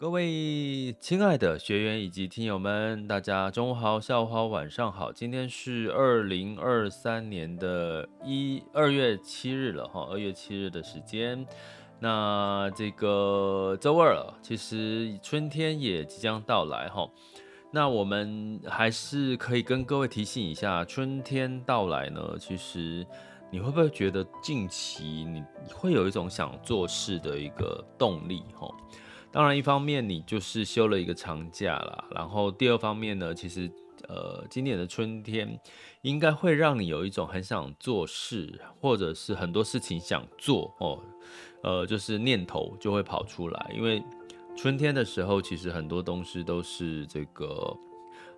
各位亲爱的学员以及听友们，大家中午好、下午好、晚上好。今天是二零二三年的一二月七日了哈，二月七日的时间。那这个周二了，其实春天也即将到来哈。那我们还是可以跟各位提醒一下，春天到来呢，其实你会不会觉得近期你会有一种想做事的一个动力哈？当然，一方面你就是休了一个长假啦，然后第二方面呢，其实呃，今年的春天应该会让你有一种很想做事，或者是很多事情想做哦，呃，就是念头就会跑出来，因为春天的时候，其实很多东西都是这个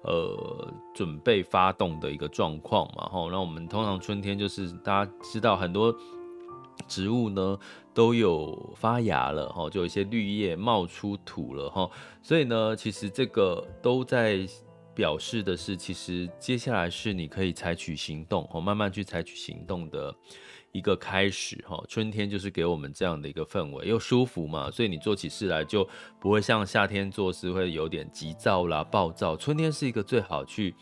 呃准备发动的一个状况嘛，吼，那我们通常春天就是大家知道很多。植物呢都有发芽了哈，就有一些绿叶冒出土了哈，所以呢，其实这个都在表示的是，其实接下来是你可以采取行动哦，慢慢去采取行动的一个开始哈。春天就是给我们这样的一个氛围，又舒服嘛，所以你做起事来就不会像夏天做事会有点急躁啦、暴躁。春天是一个最好去。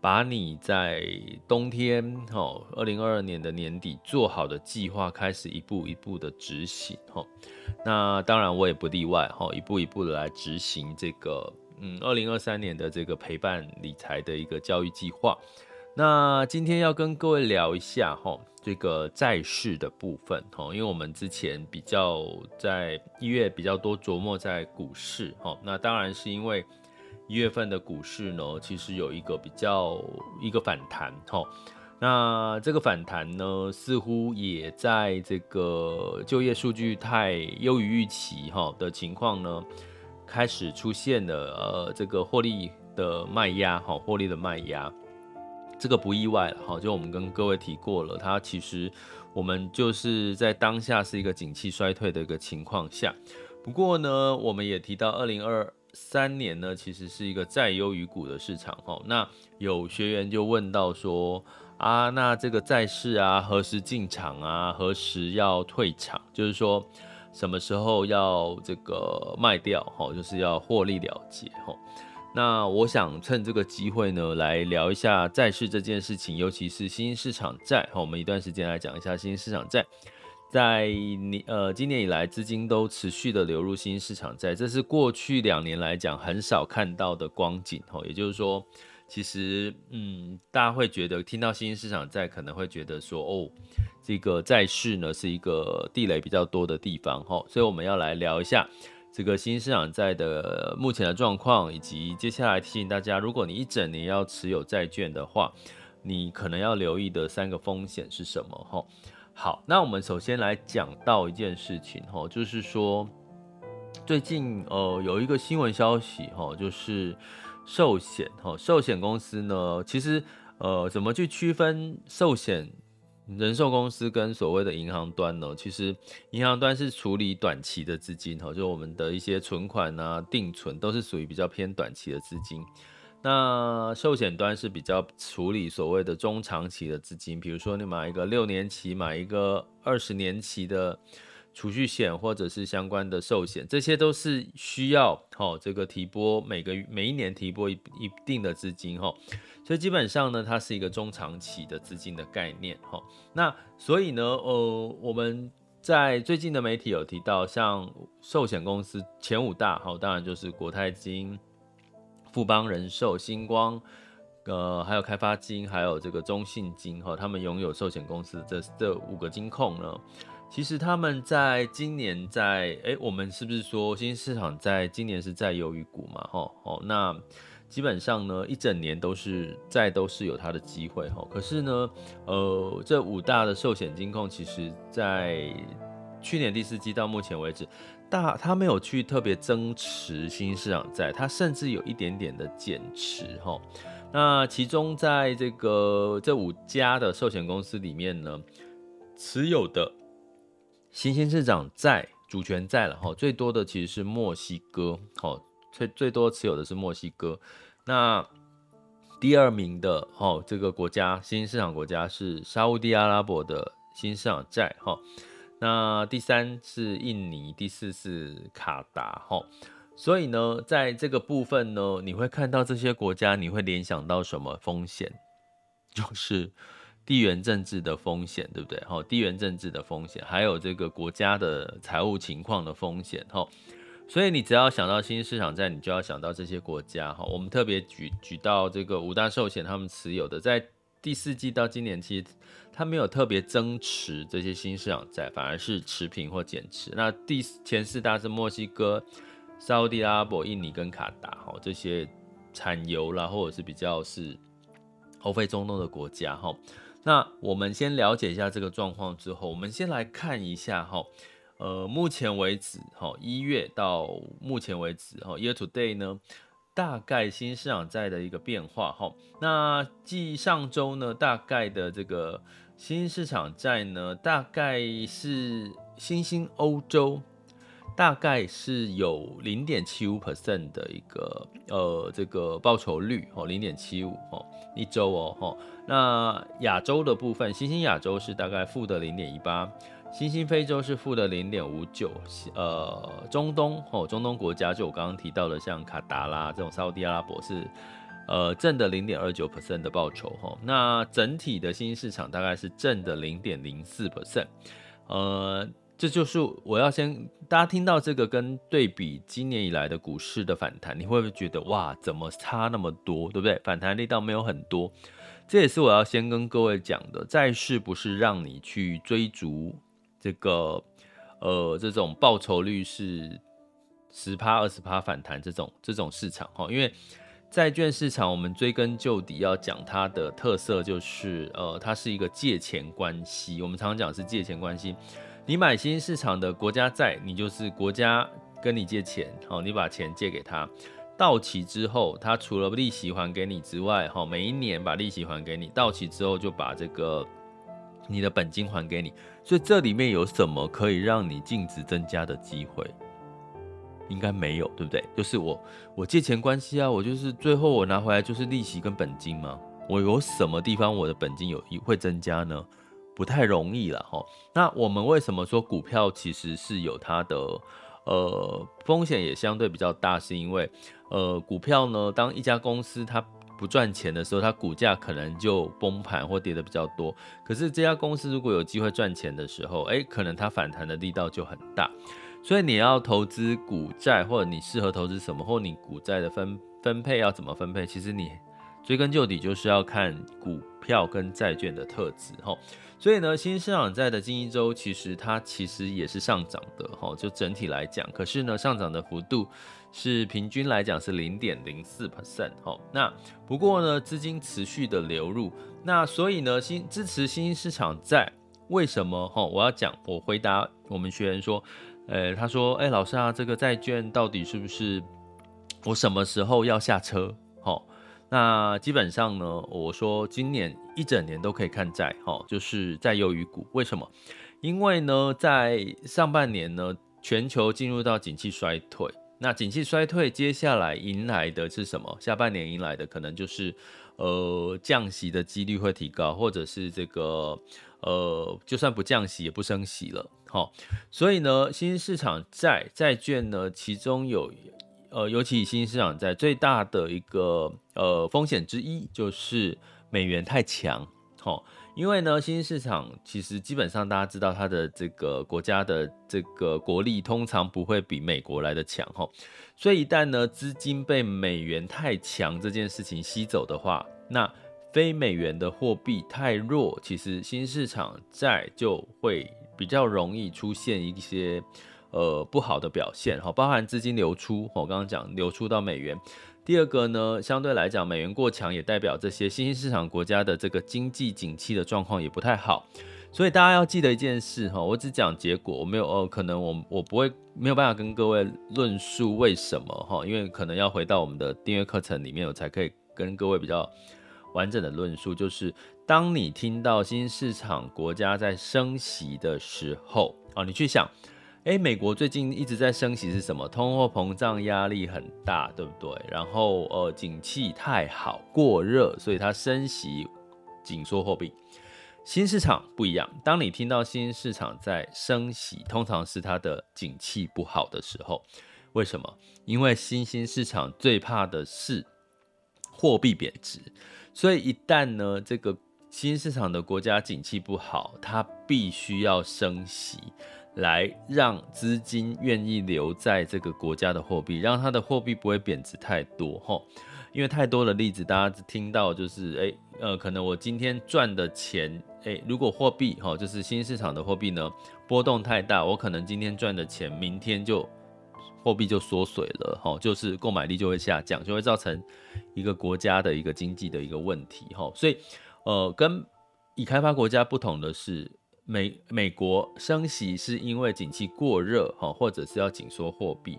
把你在冬天，哈，二零二二年的年底做好的计划开始一步一步的执行，哈，那当然我也不例外，哈，一步一步的来执行这个，嗯，二零二三年的这个陪伴理财的一个教育计划。那今天要跟各位聊一下，哈，这个债市的部分，哈，因为我们之前比较在一月比较多琢磨在股市，哈，那当然是因为。一月份的股市呢，其实有一个比较一个反弹哈，那这个反弹呢，似乎也在这个就业数据太优于预期哈的情况呢，开始出现了呃这个获利的卖压哈，获利的卖压，这个不意外了哈，就我们跟各位提过了，它其实我们就是在当下是一个景气衰退的一个情况下，不过呢，我们也提到二零二。三年呢，其实是一个债优于股的市场哈。那有学员就问到说啊，那这个债市啊，何时进场啊？何时要退场？就是说什么时候要这个卖掉哈？就是要获利了结哈。那我想趁这个机会呢，来聊一下债市这件事情，尤其是新兴市场债哈。我们一段时间来讲一下新兴市场债。在年呃今年以来，资金都持续的流入新兴市场债，这是过去两年来讲很少看到的光景吼。也就是说，其实嗯，大家会觉得听到新兴市场债，可能会觉得说哦，这个债市呢是一个地雷比较多的地方吼。所以我们要来聊一下这个新兴市场债的目前的状况，以及接下来提醒大家，如果你一整年要持有债券的话，你可能要留意的三个风险是什么吼。好，那我们首先来讲到一件事情哈，就是说最近呃有一个新闻消息哈，就是寿险哈，寿险公司呢，其实呃怎么去区分寿险人寿公司跟所谓的银行端呢？其实银行端是处理短期的资金哈，就我们的一些存款啊、定存都是属于比较偏短期的资金。那寿险端是比较处理所谓的中长期的资金，比如说你买一个六年期，买一个二十年期的储蓄险或者是相关的寿险，这些都是需要哦，这个提拨每个每一年提拨一一定的资金哈，所以基本上呢，它是一个中长期的资金的概念哈。那所以呢，呃，我们在最近的媒体有提到，像寿险公司前五大哈，当然就是国泰金、富邦人寿、星光，呃，还有开发金，还有这个中信金哈，他们拥有寿险公司这这五个金控呢。其实他们在今年在哎，我们是不是说新兴市场在今年是在优于股嘛？吼哦，那基本上呢，一整年都是在都是有它的机会哈。可是呢，呃，这五大的寿险金控，其实在去年第四季到目前为止，大他没有去特别增持新兴市场债，他甚至有一点点的减持哈。那其中在这个这五家的寿险公司里面呢，持有的。新兴市场债主权债了哈，最多的其实是墨西哥，好，最最多持有的是墨西哥。那第二名的哈，这个国家新兴市场国家是沙乌地阿拉伯的新市场债哈。那第三是印尼，第四是卡达哈。所以呢，在这个部分呢，你会看到这些国家，你会联想到什么风险？就是。地缘政治的风险，对不对？哈，地缘政治的风险，还有这个国家的财务情况的风险，哈。所以你只要想到新兴市场债，你就要想到这些国家，哈。我们特别举举到这个五大寿险，他们持有的，在第四季到今年期，它没有特别增持这些新市场债，反而是持平或减持。那第前四大是墨西哥、沙乌地阿拉伯、印尼跟卡达，哈，这些产油啦，或者是比较是欧非中东的国家，哈。那我们先了解一下这个状况之后，我们先来看一下哈，呃，目前为止哈，一月到目前为止哈，year today 呢，大概新市场债的一个变化哈。那继上周呢，大概的这个新市场债呢，大概是新兴欧洲。大概是有零点七五 percent 的一个呃这个报酬率哦，零点七五哦一周哦哈。那亚洲的部分，新兴亚洲是大概负的零点一八，新兴非洲是负的零点五九，呃中东哦中东国家就我刚刚提到的像卡达啦这种沙乌地阿拉伯是呃正的零点二九 percent 的报酬哈。那整体的新兴市场大概是正的零点零四 percent，呃。这就是我要先大家听到这个跟对比今年以来的股市的反弹，你会不会觉得哇，怎么差那么多，对不对？反弹力道没有很多，这也是我要先跟各位讲的。债市不是让你去追逐这个呃这种报酬率是十趴二十趴反弹这种这种市场哈，因为债券市场我们追根究底要讲它的特色就是呃它是一个借钱关系，我们常常讲是借钱关系。你买新市场的国家债，你就是国家跟你借钱，好，你把钱借给他，到期之后，他除了利息还给你之外，好，每一年把利息还给你，到期之后就把这个你的本金还给你，所以这里面有什么可以让你净值增加的机会？应该没有，对不对？就是我我借钱关系啊，我就是最后我拿回来就是利息跟本金嘛，我有什么地方我的本金有会增加呢？不太容易了哈。那我们为什么说股票其实是有它的呃风险也相对比较大？是因为呃股票呢，当一家公司它不赚钱的时候，它股价可能就崩盘或跌的比较多。可是这家公司如果有机会赚钱的时候，诶，可能它反弹的力道就很大。所以你要投资股债，或者你适合投资什么，或你股债的分分配要怎么分配，其实你追根究底就是要看股票跟债券的特质哈。所以呢，新市场债的近一周其实它其实也是上涨的哈，就整体来讲，可是呢，上涨的幅度是平均来讲是零点零四 percent 哈。那不过呢，资金持续的流入，那所以呢，新支持新兴市场债为什么哈？我要讲，我回答我们学员说，呃，他说，哎，老师啊，这个债券到底是不是我什么时候要下车？哈。那基本上呢，我说今年一整年都可以看债，哈，就是债优于股。为什么？因为呢，在上半年呢，全球进入到景气衰退。那景气衰退接下来迎来的是什么？下半年迎来的可能就是，呃，降息的几率会提高，或者是这个，呃，就算不降息也不升息了。好，所以呢，新兴市场债债券呢，其中有呃，尤其新兴市场债最大的一个呃风险之一就是美元太强，好。因为呢，新兴市场其实基本上大家知道，它的这个国家的这个国力通常不会比美国来得强哈，所以一旦呢资金被美元太强这件事情吸走的话，那非美元的货币太弱，其实新市场债就会比较容易出现一些呃不好的表现哈，包含资金流出，我刚刚讲流出到美元。第二个呢，相对来讲，美元过强也代表这些新兴市场国家的这个经济景气的状况也不太好，所以大家要记得一件事哈，我只讲结果，我没有哦，可能我我不会没有办法跟各位论述为什么哈，因为可能要回到我们的订阅课程里面，我才可以跟各位比较完整的论述，就是当你听到新兴市场国家在升息的时候啊，你去想。哎，美国最近一直在升息是什么？通货膨胀压力很大，对不对？然后呃，景气太好，过热，所以它升息紧缩货币。新市场不一样，当你听到新市场在升息，通常是它的景气不好的时候。为什么？因为新兴市场最怕的是货币贬值，所以一旦呢，这个新市场的国家景气不好，它必须要升息。来让资金愿意留在这个国家的货币，让它的货币不会贬值太多哈。因为太多的例子，大家听到就是，诶，呃，可能我今天赚的钱，诶，如果货币哈，就是新市场的货币呢，波动太大，我可能今天赚的钱，明天就货币就缩水了哈，就是购买力就会下降，就会造成一个国家的一个经济的一个问题哈。所以，呃，跟已开发国家不同的是。美美国升息是因为景气过热哈，或者是要紧缩货币。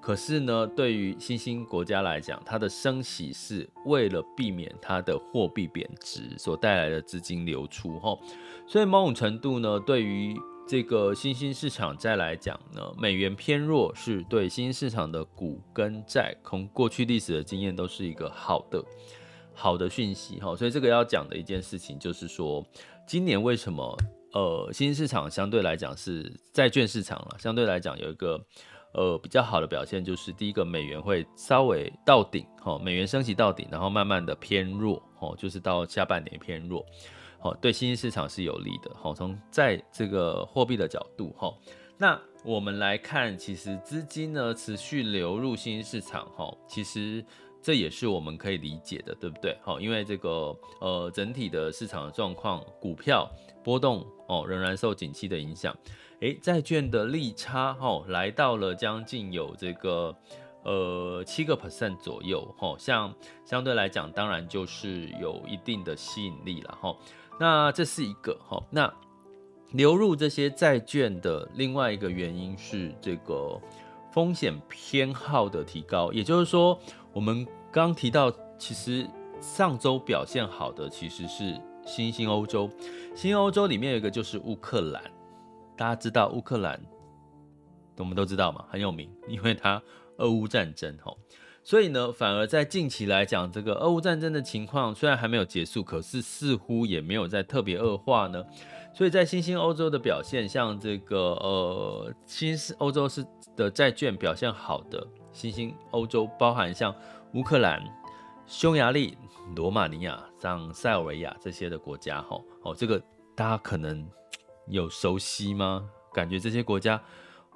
可是呢，对于新兴国家来讲，它的升息是为了避免它的货币贬值所带来的资金流出哈。所以某种程度呢，对于这个新兴市场债来讲呢，美元偏弱是对新兴市场的股跟债，从过去历史的经验都是一个好的好的讯息哈。所以这个要讲的一件事情就是说，今年为什么？呃，新兴市场相对来讲是债券市场了，相对来讲有一个呃比较好的表现，就是第一个美元会稍微到顶，哈，美元升息到顶，然后慢慢的偏弱，哦，就是到下半年偏弱，好，对新兴市场是有利的，好，从在这个货币的角度，哈，那我们来看，其实资金呢持续流入新兴市场，哈，其实。这也是我们可以理解的，对不对？好，因为这个呃整体的市场的状况，股票波动哦，仍然受景气的影响。诶，债券的利差哦，来到了将近有这个呃七个 percent 左右。哦，像相对来讲，当然就是有一定的吸引力了。哈，那这是一个哈。那流入这些债券的另外一个原因是这个风险偏好的提高，也就是说。我们刚提到，其实上周表现好的其实是新兴欧洲。新欧洲里面有一个就是乌克兰，大家知道乌克兰，我们都知道嘛，很有名，因为它俄乌战争吼。所以呢，反而在近期来讲，这个俄乌战争的情况虽然还没有结束，可是似乎也没有在特别恶化呢。所以在新兴欧洲的表现，像这个呃新欧洲是的债券表现好的。新兴欧洲包含像乌克兰、匈牙利、罗马尼亚、像塞尔维亚这些的国家，哈，哦，这个大家可能有熟悉吗？感觉这些国家，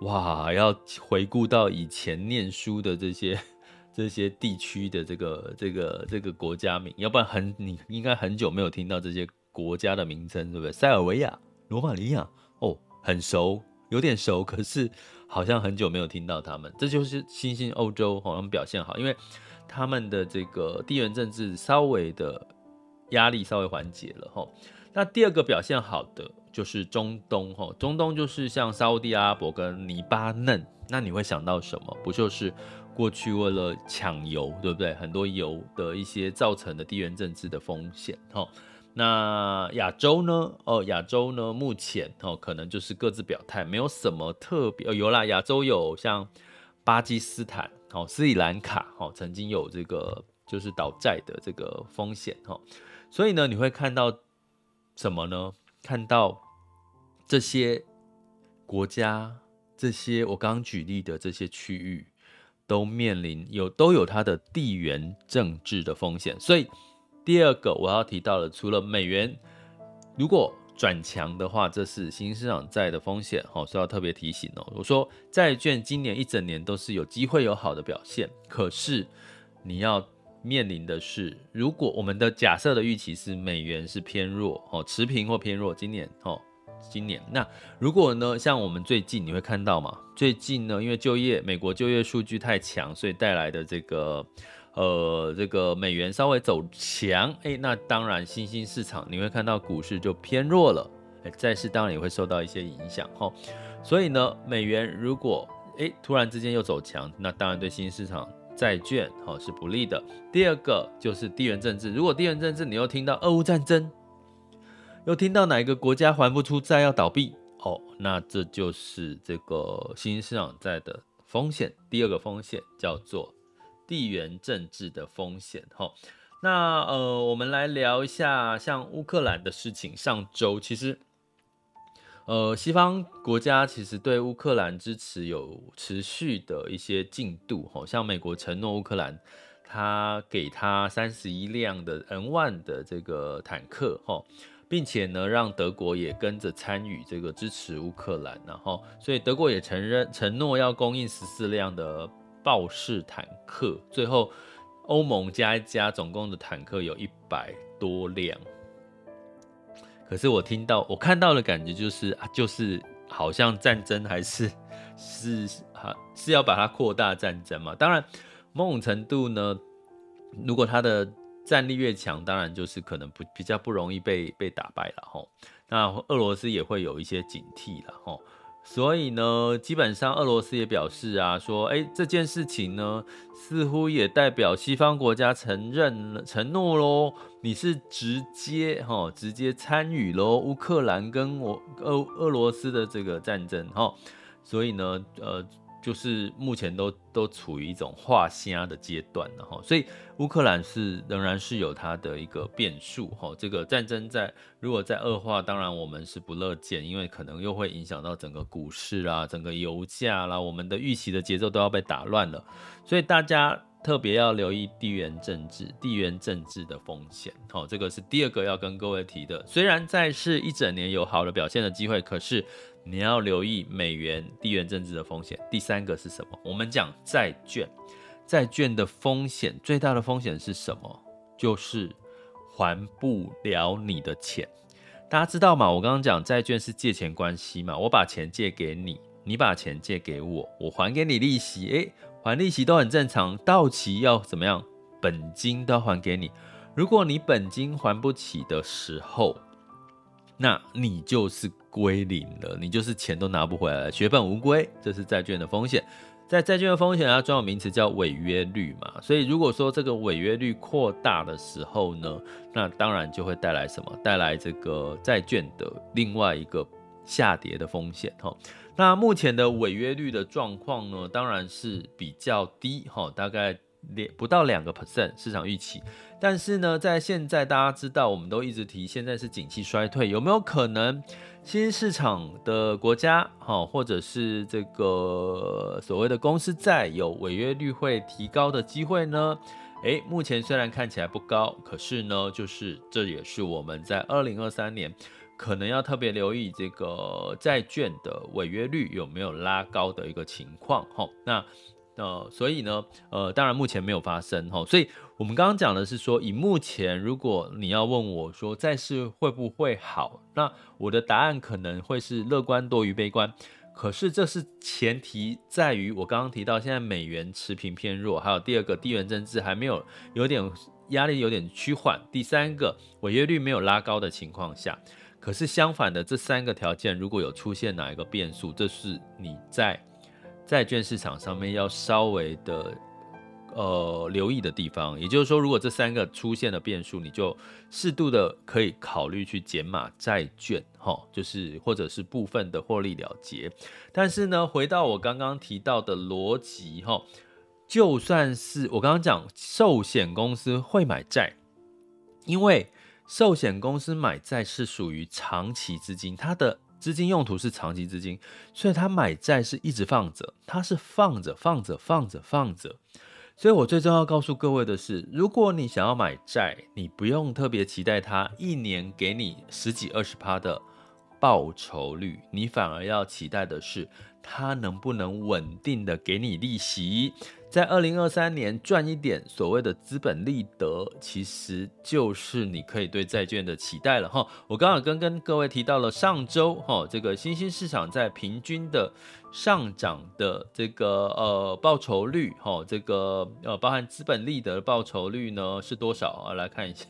哇，要回顾到以前念书的这些 这些地区的这个这个这个国家名，要不然很你应该很久没有听到这些国家的名称，对不对？塞尔维亚、罗马尼亚，哦，很熟，有点熟，可是。好像很久没有听到他们，这就是新兴欧洲好像表现好，因为他们的这个地缘政治稍微的压力稍微缓解了哈。那第二个表现好的就是中东哈，中东就是像沙乌地阿拉伯跟黎巴嫩，那你会想到什么？不就是过去为了抢油，对不对？很多油的一些造成的地缘政治的风险哈。那亚洲呢？哦，亚洲呢？目前哦，可能就是各自表态，没有什么特别。哦，有啦，亚洲有像巴基斯坦、哦斯里兰卡，哦曾经有这个就是倒债的这个风险，哈。所以呢，你会看到什么呢？看到这些国家这些我刚刚举例的这些区域都面临有都有它的地缘政治的风险，所以第二个我要提到的，除了美元如果转强的话，这是新兴市场债的风险，好，所以要特别提醒哦。我说债券今年一整年都是有机会有好的表现，可是你要面临的是，如果我们的假设的预期是美元是偏弱哦，持平或偏弱，今年哦。今年那如果呢，像我们最近你会看到嘛？最近呢，因为就业美国就业数据太强，所以带来的这个呃这个美元稍微走强，哎，那当然新兴市场你会看到股市就偏弱了，哎，债市当然也会受到一些影响哈。所以呢，美元如果哎突然之间又走强，那当然对新兴市场债券哈是不利的。第二个就是地缘政治，如果地缘政治你又听到俄乌战争。又听到哪一个国家还不出债要倒闭哦，那这就是这个新兴市场债的风险。第二个风险叫做地缘政治的风险。哈，那呃，我们来聊一下像乌克兰的事情。上周其实，呃，西方国家其实对乌克兰支持有持续的一些进度。哈，像美国承诺乌克兰，他给他三十一辆的 N1 的这个坦克。哈。并且呢，让德国也跟着参与这个支持乌克兰，然后，所以德国也承认承诺要供应十四辆的豹式坦克。最后，欧盟加一加，总共的坦克有一百多辆。可是我听到，我看到的感觉就是啊，就是好像战争还是 是啊，是要把它扩大战争嘛。当然，某种程度呢，如果他的战力越强，当然就是可能不比较不容易被被打败了吼。那俄罗斯也会有一些警惕了吼。所以呢，基本上俄罗斯也表示啊，说，哎、这件事情呢，似乎也代表西方国家承认承诺喽，你是直接哈直接参与喽乌克兰跟我俄俄罗斯的这个战争哈。所以呢，呃。就是目前都都处于一种画虾的阶段了哈，所以乌克兰是仍然是有它的一个变数哈。这个战争在如果在恶化，当然我们是不乐见，因为可能又会影响到整个股市啊，整个油价啦，我们的预期的节奏都要被打乱了。所以大家特别要留意地缘政治、地缘政治的风险。哈，这个是第二个要跟各位提的。虽然债市一整年有好的表现的机会，可是。你要留意美元地缘政治的风险。第三个是什么？我们讲债券，债券的风险最大的风险是什么？就是还不了你的钱。大家知道吗？我刚刚讲债券是借钱关系嘛，我把钱借给你，你把钱借给我，我还给你利息，诶，还利息都很正常。到期要怎么样？本金都要还给你。如果你本金还不起的时候，那你就是。归零了，你就是钱都拿不回来了，血本无归，这是债券的风险。在债券的风险，它专有名词叫违约率嘛。所以如果说这个违约率扩大的时候呢，那当然就会带来什么？带来这个债券的另外一个下跌的风险哈。那目前的违约率的状况呢，当然是比较低哈，大概两不到两个 percent 市场预期。但是呢，在现在大家知道，我们都一直提，现在是景气衰退，有没有可能？新市场的国家，哈，或者是这个所谓的公司债有违约率会提高的机会呢？诶，目前虽然看起来不高，可是呢，就是这也是我们在二零二三年可能要特别留意这个债券的违约率有没有拉高的一个情况，哈，那。呃，所以呢，呃，当然目前没有发生哈，所以我们刚刚讲的是说，以目前如果你要问我说债市会不会好，那我的答案可能会是乐观多于悲观。可是这是前提在于我刚刚提到现在美元持平偏弱，还有第二个地缘政治还没有有点压力有点趋缓，第三个违约率没有拉高的情况下。可是相反的这三个条件如果有出现哪一个变数，这是你在。债券市场上面要稍微的呃留意的地方，也就是说，如果这三个出现了变数，你就适度的可以考虑去减码债券，哈，就是或者是部分的获利了结。但是呢，回到我刚刚提到的逻辑，哈，就算是我刚刚讲寿险公司会买债，因为寿险公司买债是属于长期资金，它的资金用途是长期资金，所以他买债是一直放着，他是放着放着放着放着。所以我最重要告诉各位的是，如果你想要买债，你不用特别期待它一年给你十几二十趴的报酬率，你反而要期待的是它能不能稳定的给你利息。在二零二三年赚一点所谓的资本利得，其实就是你可以对债券的期待了哈。我刚刚跟跟各位提到了上周哈，这个新兴市场在平均的上涨的这个呃报酬率哈，这个呃包含资本利得的报酬率呢是多少啊？来看一下，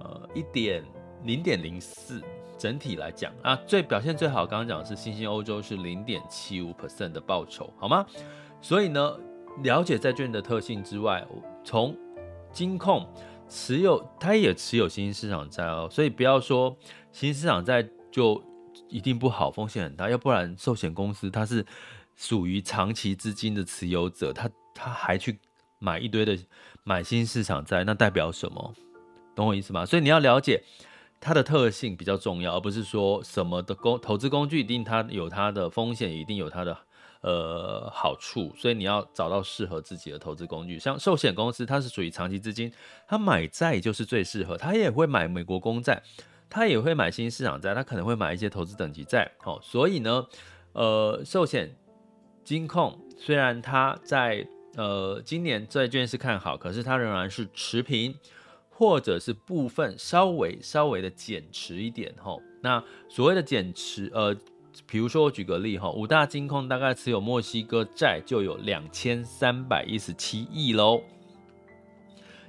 呃一点零点零四，整体来讲啊，最表现最好，刚刚讲的是新兴欧洲是零点七五 percent 的报酬，好吗？所以呢，了解债券的特性之外，从金控持有，它也持有新兴市场债哦。所以不要说新兴市场债就一定不好，风险很大。要不然寿险公司它是属于长期资金的持有者，他他还去买一堆的买新兴市场债，那代表什么？懂我意思吗？所以你要了解它的特性比较重要，而不是说什么的工投资工具一定它有它的风险，一定有它的。呃，好处，所以你要找到适合自己的投资工具。像寿险公司，它是属于长期资金，它买债就是最适合。它也会买美国公债，它也会买新兴市场债，它可能会买一些投资等级债。好，所以呢，呃，寿险金控虽然它在呃今年债券是看好，可是它仍然是持平，或者是部分稍微稍微的减持一点。吼，那所谓的减持，呃。比如说，我举个例哈，五大金控大概持有墨西哥债就有两千三百一十七亿喽，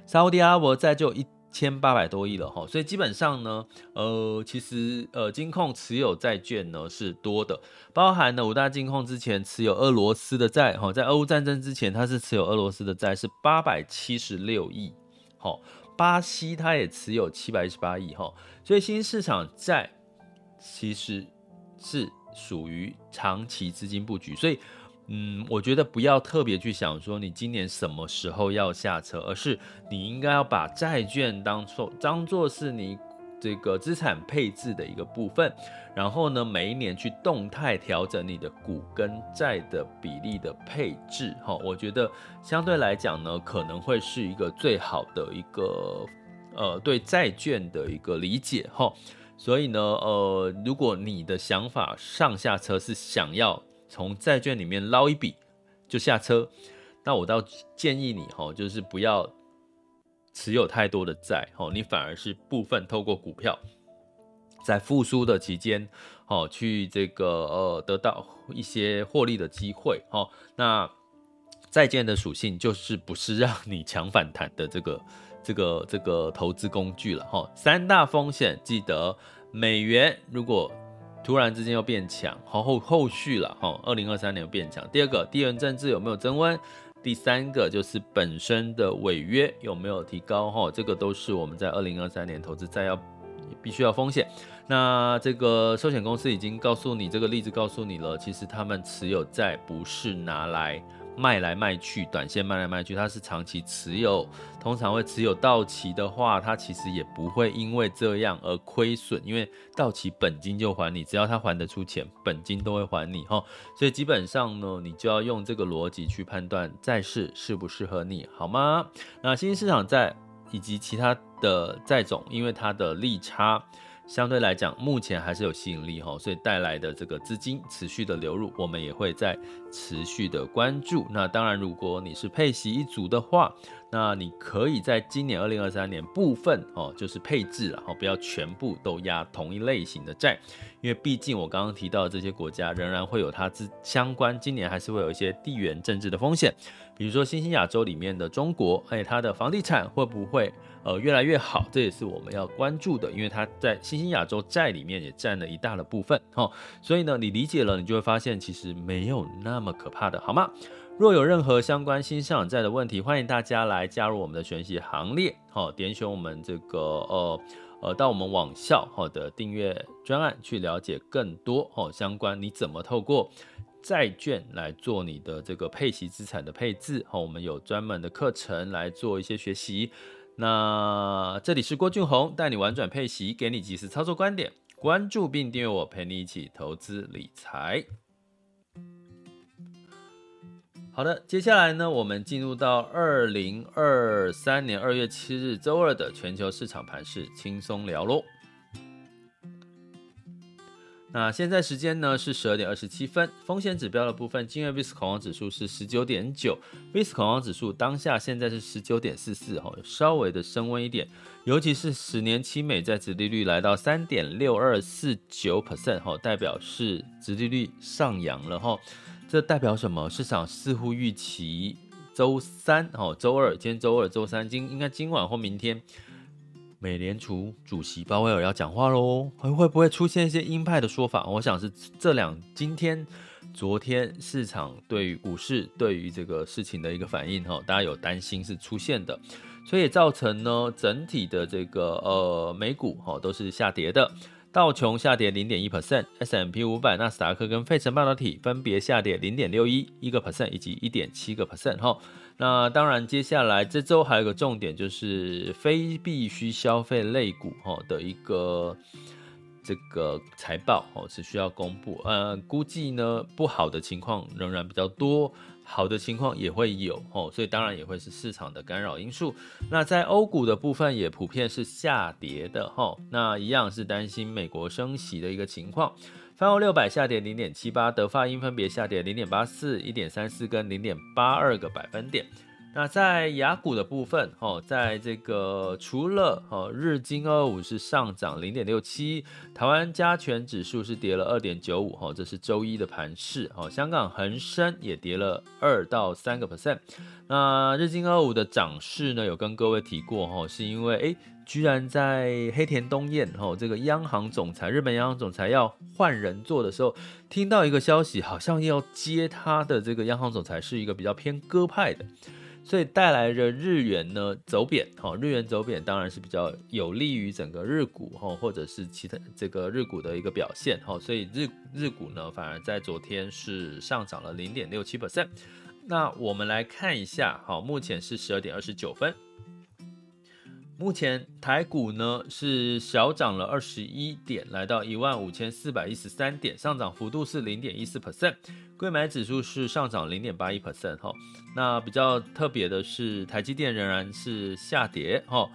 沙乌地阿拉伯债就一千八百多亿了哈，所以基本上呢，呃，其实呃，金控持有债券呢是多的，包含了五大金控之前持有俄罗斯的债哈，在俄乌战争之前，它是持有俄罗斯的债是八百七十六亿，好，巴西它也持有七百一十八亿哈，所以新兴市场债其实是。属于长期资金布局，所以，嗯，我觉得不要特别去想说你今年什么时候要下车，而是你应该要把债券当做当做是你这个资产配置的一个部分，然后呢，每一年去动态调整你的股跟债的比例的配置，哈，我觉得相对来讲呢，可能会是一个最好的一个呃对债券的一个理解，哈。所以呢，呃，如果你的想法上下车是想要从债券里面捞一笔就下车，那我倒建议你哈，就是不要持有太多的债，哈，你反而是部分透过股票，在复苏的期间，哦，去这个呃得到一些获利的机会，哈，那债券的属性就是不是让你抢反弹的这个。这个这个投资工具了哈，三大风险记得，美元如果突然之间又变强，后后后续了哈，二零二三年又变强。第二个，地缘政治有没有增温？第三个就是本身的违约有没有提高哈，这个都是我们在二零二三年投资债要必须要风险。那这个寿险公司已经告诉你这个例子告诉你了，其实他们持有债不是拿来。卖来卖去，短线卖来卖去，它是长期持有，通常会持有到期的话，它其实也不会因为这样而亏损，因为到期本金就还你，只要他还得出钱，本金都会还你哈。所以基本上呢，你就要用这个逻辑去判断债市适不适合你，好吗？那新兴市场债以及其他的债种，因为它的利差。相对来讲，目前还是有吸引力哈，所以带来的这个资金持续的流入，我们也会在持续的关注。那当然，如果你是配息一族的话，那你可以在今年二零二三年部分哦，就是配置了哈，不要全部都压同一类型的债，因为毕竟我刚刚提到的这些国家仍然会有它之相关，今年还是会有一些地缘政治的风险，比如说新兴亚洲里面的中国，哎，它的房地产会不会？呃，越来越好，这也是我们要关注的，因为它在新兴亚洲债里面也占了一大的部分，哦，所以呢，你理解了，你就会发现其实没有那么可怕的，好吗？若有任何相关新上债的问题，欢迎大家来加入我们的学习行列，好，点选我们这个呃呃到我们网校好的订阅专案去了解更多哦相关，你怎么透过债券来做你的这个配息资产的配置，好，我们有专门的课程来做一些学习。那这里是郭俊宏带你玩转配息，给你即时操作观点。关注并订阅我，陪你一起投资理财。好的，接下来呢，我们进入到二零二三年二月七日周二的全球市场盘势轻松聊喽。那现在时间呢是十二点二十七分，风险指标的部分，今日 VIX 恐慌指数是十九点九，VIX 恐慌指数当下现在是十九点四四，哈，稍微的升温一点，尤其是十年期美债殖利率来到三点六二四九 percent，哈，代表是殖利率上扬了，哈，这代表什么？市场似乎预期周三，哈，周二，今天周二、周三，今应该今晚或明天。美联储主席鲍威尔要讲话喽，会会不会出现一些鹰派的说法？我想是这两今天、昨天市场对于股市对于这个事情的一个反应哈，大家有担心是出现的，所以造成呢整体的这个呃美股哈都是下跌的，道琼下跌零点一 percent，S&P 五百、纳斯达克跟费城半导体分别下跌零点六一一个 percent 以及一点七个 percent 哈。那当然，接下来这周还有个重点，就是非必需消费类股哈的一个这个财报哦是需要公布，呃，估计呢不好的情况仍然比较多，好的情况也会有哦，所以当然也会是市场的干扰因素。那在欧股的部分也普遍是下跌的哈，那一样是担心美国升息的一个情况。泛欧六百下跌零点七八，德法英分别下跌零点八四、一点三四跟零点八二个百分点。那在雅股的部分，哦，在这个除了哦日经二五是上涨零点六七，台湾加权指数是跌了二点九五，哈，这是周一的盘势，哦，香港恒生也跌了二到三个 percent。那日经二五的涨势呢，有跟各位提过，哈，是因为诶居然在黑田东彦吼，这个央行总裁，日本央行总裁要换人做的时候，听到一个消息，好像要接他的这个央行总裁是一个比较偏鸽派的，所以带来着日元呢走贬，哈，日元走贬当然是比较有利于整个日股，哈，或者是其他这个日股的一个表现，哈，所以日日股呢反而在昨天是上涨了零点六七 percent。那我们来看一下，哦，目前是十二点二十九分。目前台股呢是小涨了二十一点，来到一万五千四百一十三点，上涨幅度是零点一四 percent。柜买指数是上涨零点八一 percent 哈。那比较特别的是，台积电仍然是下跌哈，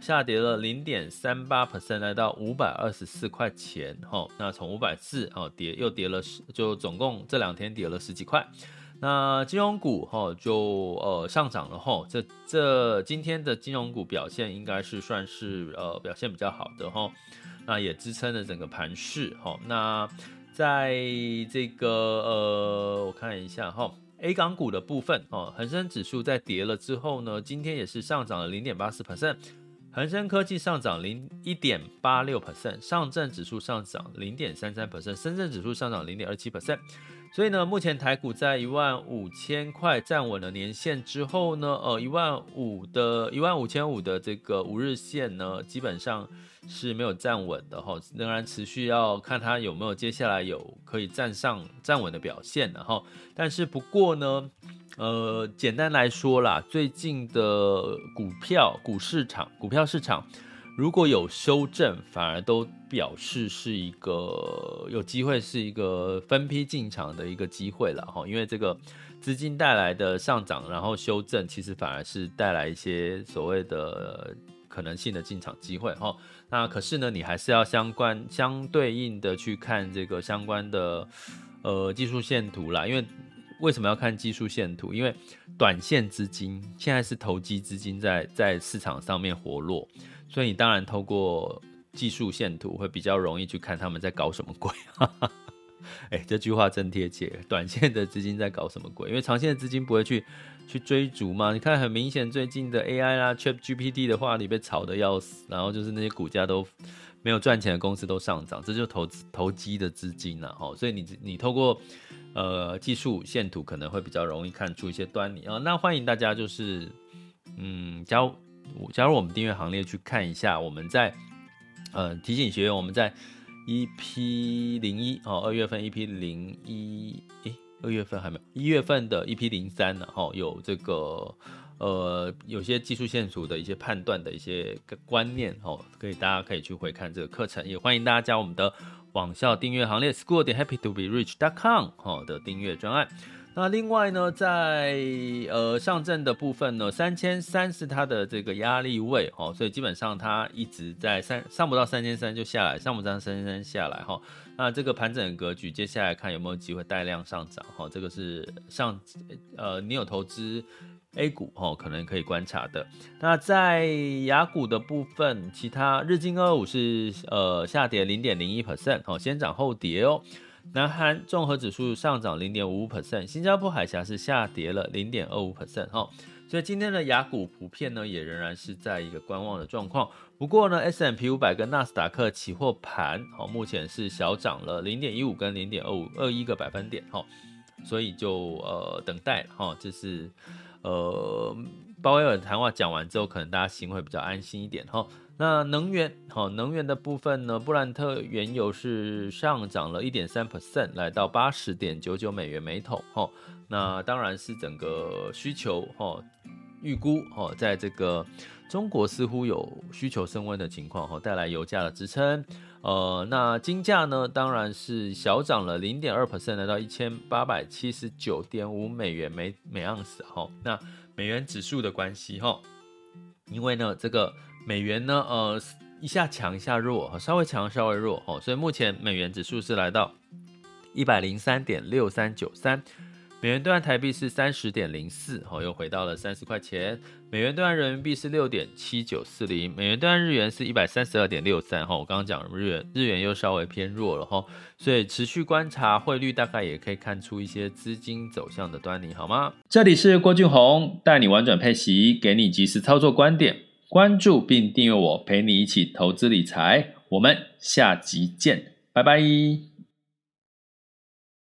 下跌了零点三八 percent，来到五百二十四块钱哈。那从五百四哦跌又跌了十，就总共这两天跌了十几块。那金融股哈就呃上涨了哈，这这今天的金融股表现应该是算是呃表现比较好的哈，那也支撑了整个盘势哈。那在这个呃我看一下哈，A 港股的部分哦，恒生指数在跌了之后呢，今天也是上涨了零点八四 percent，恒生科技上涨零一点八六 percent，上证指数上涨零点三三 percent，深圳指数上涨零点二七 percent。所以呢，目前台股在一万五千块站稳了年线之后呢，呃，一万五的一万五千五的这个五日线呢，基本上是没有站稳的哈，仍然持续要看它有没有接下来有可以站上站稳的表现的哈。但是不过呢，呃，简单来说啦，最近的股票股市场股票市场。如果有修正，反而都表示是一个有机会，是一个分批进场的一个机会了哈。因为这个资金带来的上涨，然后修正，其实反而是带来一些所谓的可能性的进场机会哈。那可是呢，你还是要相关相对应的去看这个相关的呃技术线图啦。因为为什么要看技术线图？因为短线资金现在是投机资金在在市场上面活络。所以你当然透过技术线图会比较容易去看他们在搞什么鬼，哎，这句话真贴切。短线的资金在搞什么鬼？因为长线的资金不会去去追逐嘛。你看，很明显最近的 AI 啦、ChatGPT 的话，你被炒得要死，然后就是那些股价都没有赚钱的公司都上涨，这就是投资投机的资金了哈。所以你你透过呃技术线图可能会比较容易看出一些端倪啊。那欢迎大家就是嗯加。加入我们订阅行列去看一下，我们在呃提醒学员，我们在一批零一哦，二月份一批零一，诶，二月份还没有，一月份的一批零三呢，哈，有这个呃有些技术线索的一些判断的一些观念哦，可以大家可以去回看这个课程，也欢迎大家加我们的网校订阅行列，school 点 happy to be rich dot com 哦的订阅专案。那另外呢，在呃上证的部分呢，三千三是它的这个压力位哦，所以基本上它一直在三上不到三千三就下来，上不到三千三下来哈。那这个盘整格局，接下来看有没有机会带量上涨哈，这个是上呃你有投资 A 股哦，可能可以观察的。那在雅股的部分，其他日经二五是呃下跌零点零一 percent 哦，先涨后跌哦。南韩综合指数上涨零点五五 percent，新加坡海峡是下跌了零点二五 percent 哈，所以今天的雅股普遍呢也仍然是在一个观望的状况。不过呢，S&P 五百跟纳斯达克期货盘哦，目前是小涨了零点一五跟零点二五二一个百分点哈，所以就呃等待哈，这是呃鲍威尔谈话讲完之后，可能大家心会比较安心一点哈。那能源好，能源的部分呢？布兰特原油是上涨了一点三 percent，来到八十点九九美元每桶。哈，那当然是整个需求哈，预估哦，在这个中国似乎有需求升温的情况哈，带来油价的支撑。呃，那金价呢，当然是小涨了零点二 percent，来到一千八百七十九点五美元每每盎司。哈，那美元指数的关系哈，因为呢这个。美元呢，呃，一下强一下弱，稍微强稍微弱，哦，所以目前美元指数是来到一百零三点六三九三，美元兑换台币是三十点零四，哦，又回到了三十块钱，美元兑换人民币是六点七九四零，美元兑换日元是一百三十二点六三，哈，我刚刚讲日元日元又稍微偏弱了，哈，所以持续观察汇率，大概也可以看出一些资金走向的端倪，好吗？这里是郭俊宏，带你玩转配息，给你及时操作观点。关注并订阅我，陪你一起投资理财。我们下集见，拜拜。